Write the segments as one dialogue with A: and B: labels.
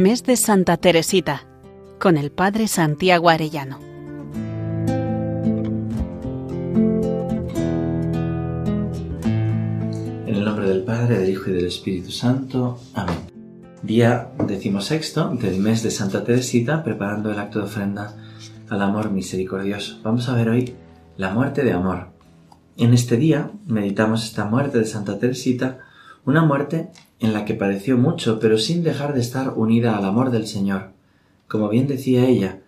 A: Mes de Santa Teresita, con el Padre Santiago Arellano.
B: En el nombre del Padre, del Hijo y del Espíritu Santo. Amén. Día decimosexto del mes de Santa Teresita, preparando el acto de ofrenda al amor misericordioso. Vamos a ver hoy la muerte de amor. En este día meditamos esta muerte de Santa Teresita, una muerte en la que padeció mucho, pero sin dejar de estar unida al amor del Señor. Como bien decía ella,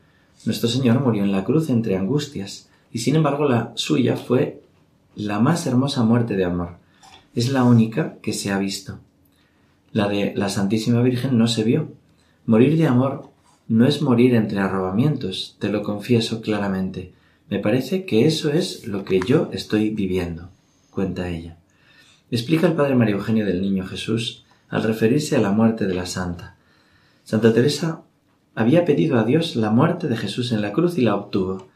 B: nuestro Señor murió en la cruz entre angustias, y sin embargo la suya fue la más hermosa muerte de amor. Es la única que se ha visto. La de la Santísima Virgen no se vio. Morir de amor no es morir entre arrobamientos, te lo confieso claramente. Me parece que eso es lo que yo estoy viviendo, cuenta ella. Explica el padre María Eugenio del Niño Jesús al referirse a la muerte de la santa. Santa Teresa había pedido a Dios la muerte de Jesús en la cruz y la obtuvo.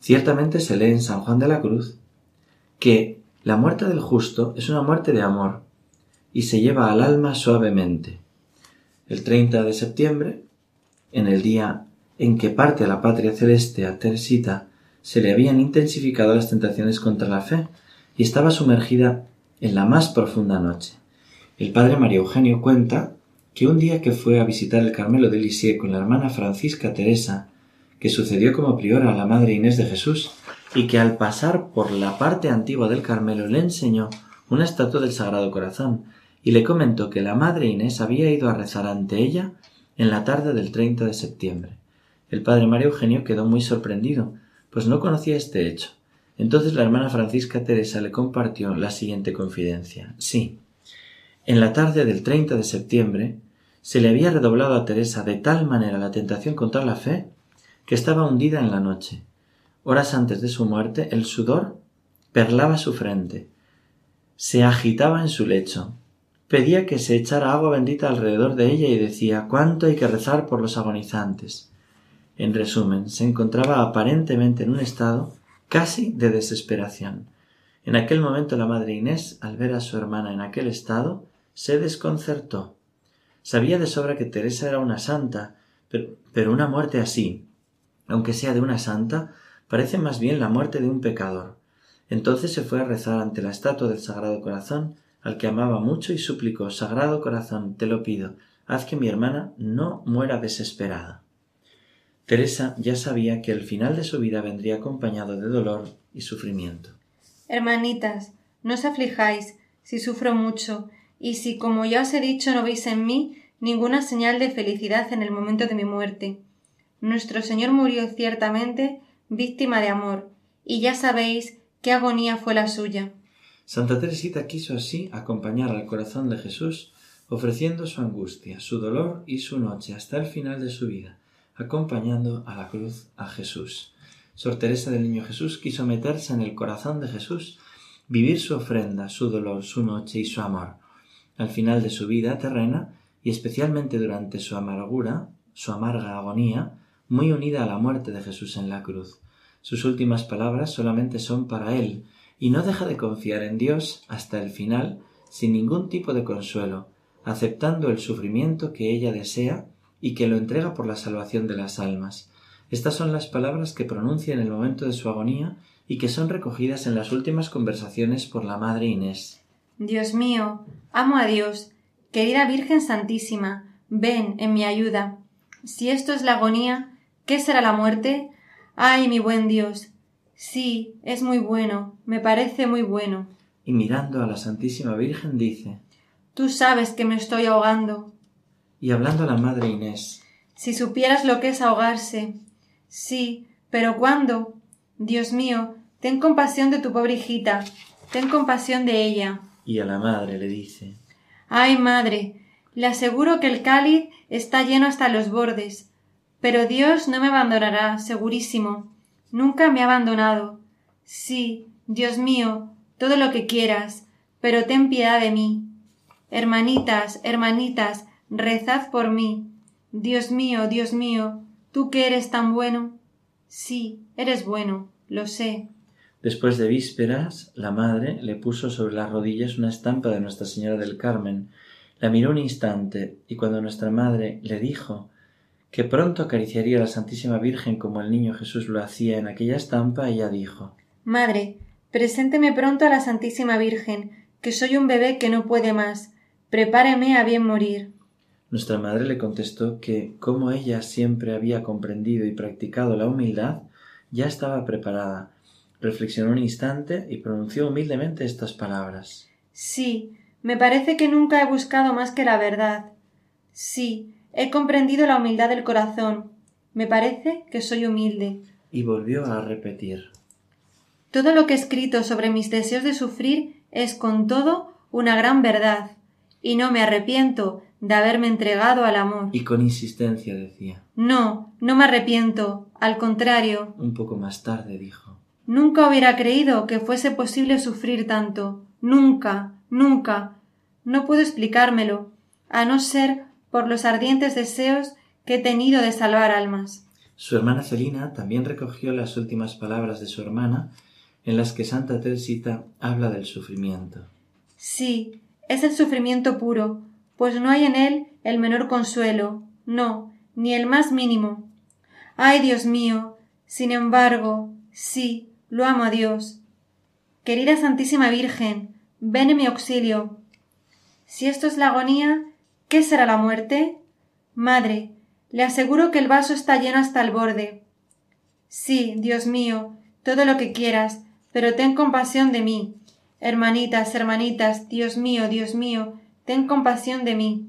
B: Ciertamente se lee en San Juan de la Cruz que la muerte del justo es una muerte de amor y se lleva al alma suavemente. El 30 de septiembre, en el día en que parte a la patria celeste a Teresita, se le habían intensificado las tentaciones contra la fe y estaba sumergida en la más profunda noche. El padre María Eugenio cuenta que un día que fue a visitar el Carmelo de Lisieux con la hermana Francisca Teresa, que sucedió como priora a la Madre Inés de Jesús, y que al pasar por la parte antigua del Carmelo le enseñó una estatua del Sagrado Corazón, y le comentó que la Madre Inés había ido a rezar ante ella en la tarde del 30 de septiembre. El padre María Eugenio quedó muy sorprendido, pues no conocía este hecho. Entonces la hermana Francisca Teresa le compartió la siguiente confidencia. Sí, en la tarde del 30 de septiembre se le había redoblado a Teresa de tal manera la tentación contra la fe que estaba hundida en la noche. Horas antes de su muerte el sudor perlaba su frente, se agitaba en su lecho, pedía que se echara agua bendita alrededor de ella y decía cuánto hay que rezar por los agonizantes. En resumen, se encontraba aparentemente en un estado casi de desesperación. En aquel momento la madre Inés, al ver a su hermana en aquel estado, se desconcertó. Sabía de sobra que Teresa era una santa, pero, pero una muerte así, aunque sea de una santa, parece más bien la muerte de un pecador. Entonces se fue a rezar ante la estatua del Sagrado Corazón, al que amaba mucho, y suplicó Sagrado Corazón, te lo pido, haz que mi hermana no muera desesperada. Teresa ya sabía que el final de su vida vendría acompañado de dolor y sufrimiento.
C: Hermanitas, no os aflijáis si sufro mucho, y si, como ya os he dicho, no veis en mí ninguna señal de felicidad en el momento de mi muerte. Nuestro Señor murió ciertamente víctima de amor, y ya sabéis qué agonía fue la suya.
B: Santa Teresita quiso así acompañar al corazón de Jesús, ofreciendo su angustia, su dolor y su noche hasta el final de su vida, acompañando a la cruz a Jesús. Sor Teresa del Niño Jesús quiso meterse en el corazón de Jesús, vivir su ofrenda, su dolor, su noche y su amor. Al final de su vida terrena, y especialmente durante su amargura, su amarga agonía, muy unida a la muerte de Jesús en la cruz. Sus últimas palabras solamente son para él, y no deja de confiar en Dios hasta el final, sin ningún tipo de consuelo, aceptando el sufrimiento que ella desea y que lo entrega por la salvación de las almas. Estas son las palabras que pronuncia en el momento de su agonía y que son recogidas en las últimas conversaciones por la Madre Inés.
C: Dios mío, amo a Dios. Querida Virgen Santísima, ven en mi ayuda. Si esto es la agonía, ¿qué será la muerte? Ay, mi buen Dios. Sí, es muy bueno, me parece muy bueno.
B: Y mirando a la Santísima Virgen dice
C: Tú sabes que me estoy ahogando
B: y hablando a la madre Inés.
C: Si supieras lo que es ahogarse. Sí, pero ¿cuándo? Dios mío, ten compasión de tu pobre hijita, ten compasión de ella.
B: Y a la madre le dice
C: Ay, madre, le aseguro que el cáliz está lleno hasta los bordes, pero Dios no me abandonará, segurísimo. Nunca me ha abandonado. Sí, Dios mío, todo lo que quieras, pero ten piedad de mí. Hermanitas, hermanitas, rezad por mí. Dios mío, Dios mío, tú que eres tan bueno. Sí, eres bueno, lo sé.
B: Después de vísperas, la madre le puso sobre las rodillas una estampa de Nuestra Señora del Carmen, La miró un instante y cuando nuestra madre le dijo que pronto acariciaría a la Santísima Virgen como el niño Jesús lo hacía en aquella estampa, ella dijo
C: Madre, presénteme pronto a la Santísima Virgen, que soy un bebé que no puede más. Prepáreme a bien morir.
B: Nuestra madre le contestó que, como ella siempre había comprendido y practicado la humildad, ya estaba preparada. Reflexionó un instante y pronunció humildemente estas palabras.
C: Sí, me parece que nunca he buscado más que la verdad. Sí, he comprendido la humildad del corazón. Me parece que soy humilde.
B: Y volvió a repetir.
C: Todo lo que he escrito sobre mis deseos de sufrir es con todo una gran verdad, y no me arrepiento de haberme entregado al amor.
B: Y con insistencia decía.
C: No, no me arrepiento, al contrario.
B: Un poco más tarde dijo.
C: Nunca hubiera creído que fuese posible sufrir tanto. Nunca, nunca. No puedo explicármelo, a no ser por los ardientes deseos que he tenido de salvar almas.
B: Su hermana Celina también recogió las últimas palabras de su hermana en las que Santa Teresita habla del sufrimiento.
C: Sí, es el sufrimiento puro, pues no hay en él el menor consuelo, no, ni el más mínimo. Ay, Dios mío, sin embargo, sí, lo amo a Dios. Querida Santísima Virgen, ven en mi auxilio. Si esto es la agonía, ¿qué será la muerte? Madre, le aseguro que el vaso está lleno hasta el borde. Sí, Dios mío, todo lo que quieras, pero ten compasión de mí. Hermanitas, hermanitas, Dios mío, Dios mío, ten compasión de mí.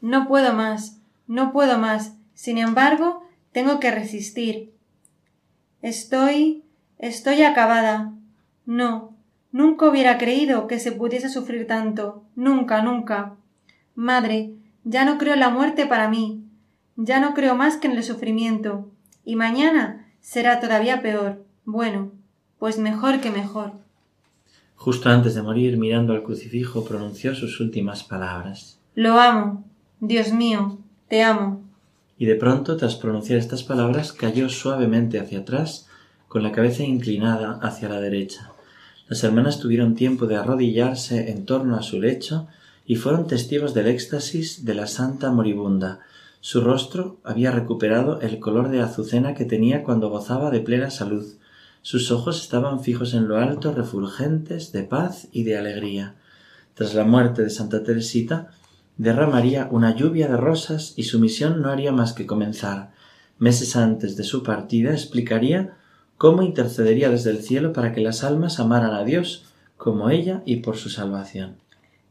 C: No puedo más, no puedo más, sin embargo, tengo que resistir. Estoy. estoy acabada. No, nunca hubiera creído que se pudiese sufrir tanto, nunca, nunca. Madre, ya no creo la muerte para mí, ya no creo más que en el sufrimiento, y mañana será todavía peor. Bueno, pues mejor que mejor.
B: Justo antes de morir, mirando al crucifijo, pronunció sus últimas palabras.
C: Lo amo. Dios mío, te amo.
B: Y de pronto, tras pronunciar estas palabras, cayó suavemente hacia atrás, con la cabeza inclinada hacia la derecha. Las hermanas tuvieron tiempo de arrodillarse en torno a su lecho y fueron testigos del éxtasis de la santa moribunda. Su rostro había recuperado el color de azucena que tenía cuando gozaba de plena salud. Sus ojos estaban fijos en lo alto, refulgentes de paz y de alegría. Tras la muerte de Santa Teresita, derramaría una lluvia de rosas y su misión no haría más que comenzar. Meses antes de su partida explicaría cómo intercedería desde el cielo para que las almas amaran a Dios como ella y por su salvación.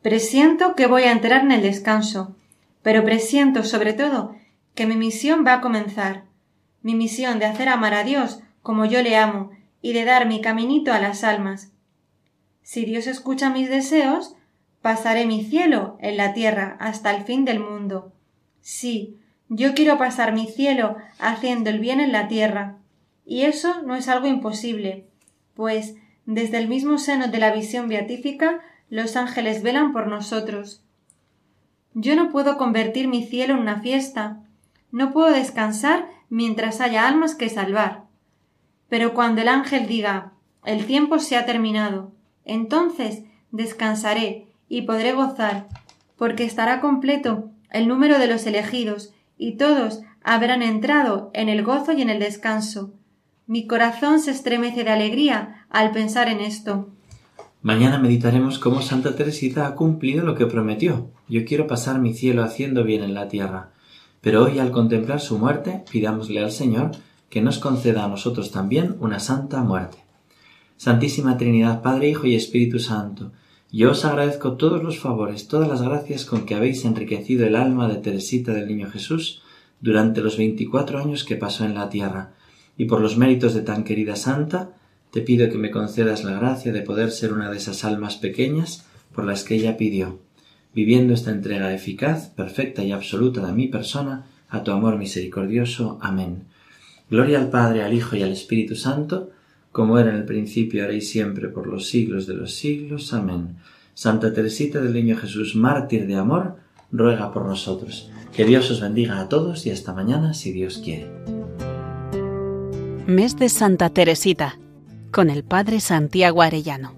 C: Presiento que voy a entrar en el descanso, pero presiento sobre todo que mi misión va a comenzar. Mi misión de hacer amar a Dios como yo le amo y de dar mi caminito a las almas. Si Dios escucha mis deseos, pasaré mi cielo en la tierra hasta el fin del mundo. Sí, yo quiero pasar mi cielo haciendo el bien en la tierra. Y eso no es algo imposible, pues desde el mismo seno de la visión beatífica los ángeles velan por nosotros. Yo no puedo convertir mi cielo en una fiesta, no puedo descansar mientras haya almas que salvar. Pero cuando el ángel diga el tiempo se ha terminado, entonces descansaré y podré gozar, porque estará completo el número de los elegidos, y todos habrán entrado en el gozo y en el descanso. Mi corazón se estremece de alegría al pensar en esto.
B: Mañana meditaremos cómo Santa Teresita ha cumplido lo que prometió. Yo quiero pasar mi cielo haciendo bien en la tierra. Pero hoy, al contemplar su muerte, pidámosle al Señor que nos conceda a nosotros también una santa muerte. Santísima Trinidad, Padre, Hijo y Espíritu Santo, yo os agradezco todos los favores, todas las gracias con que habéis enriquecido el alma de Teresita del Niño Jesús durante los veinticuatro años que pasó en la tierra, y por los méritos de tan querida santa, te pido que me concedas la gracia de poder ser una de esas almas pequeñas por las que ella pidió, viviendo esta entrega eficaz, perfecta y absoluta de mi persona, a tu amor misericordioso. Amén. Gloria al Padre, al Hijo y al Espíritu Santo, como era en el principio, ahora y siempre, por los siglos de los siglos. Amén. Santa Teresita del Niño Jesús, mártir de amor, ruega por nosotros. Que Dios os bendiga a todos y hasta mañana, si Dios quiere.
A: Mes de Santa Teresita, con el Padre Santiago Arellano.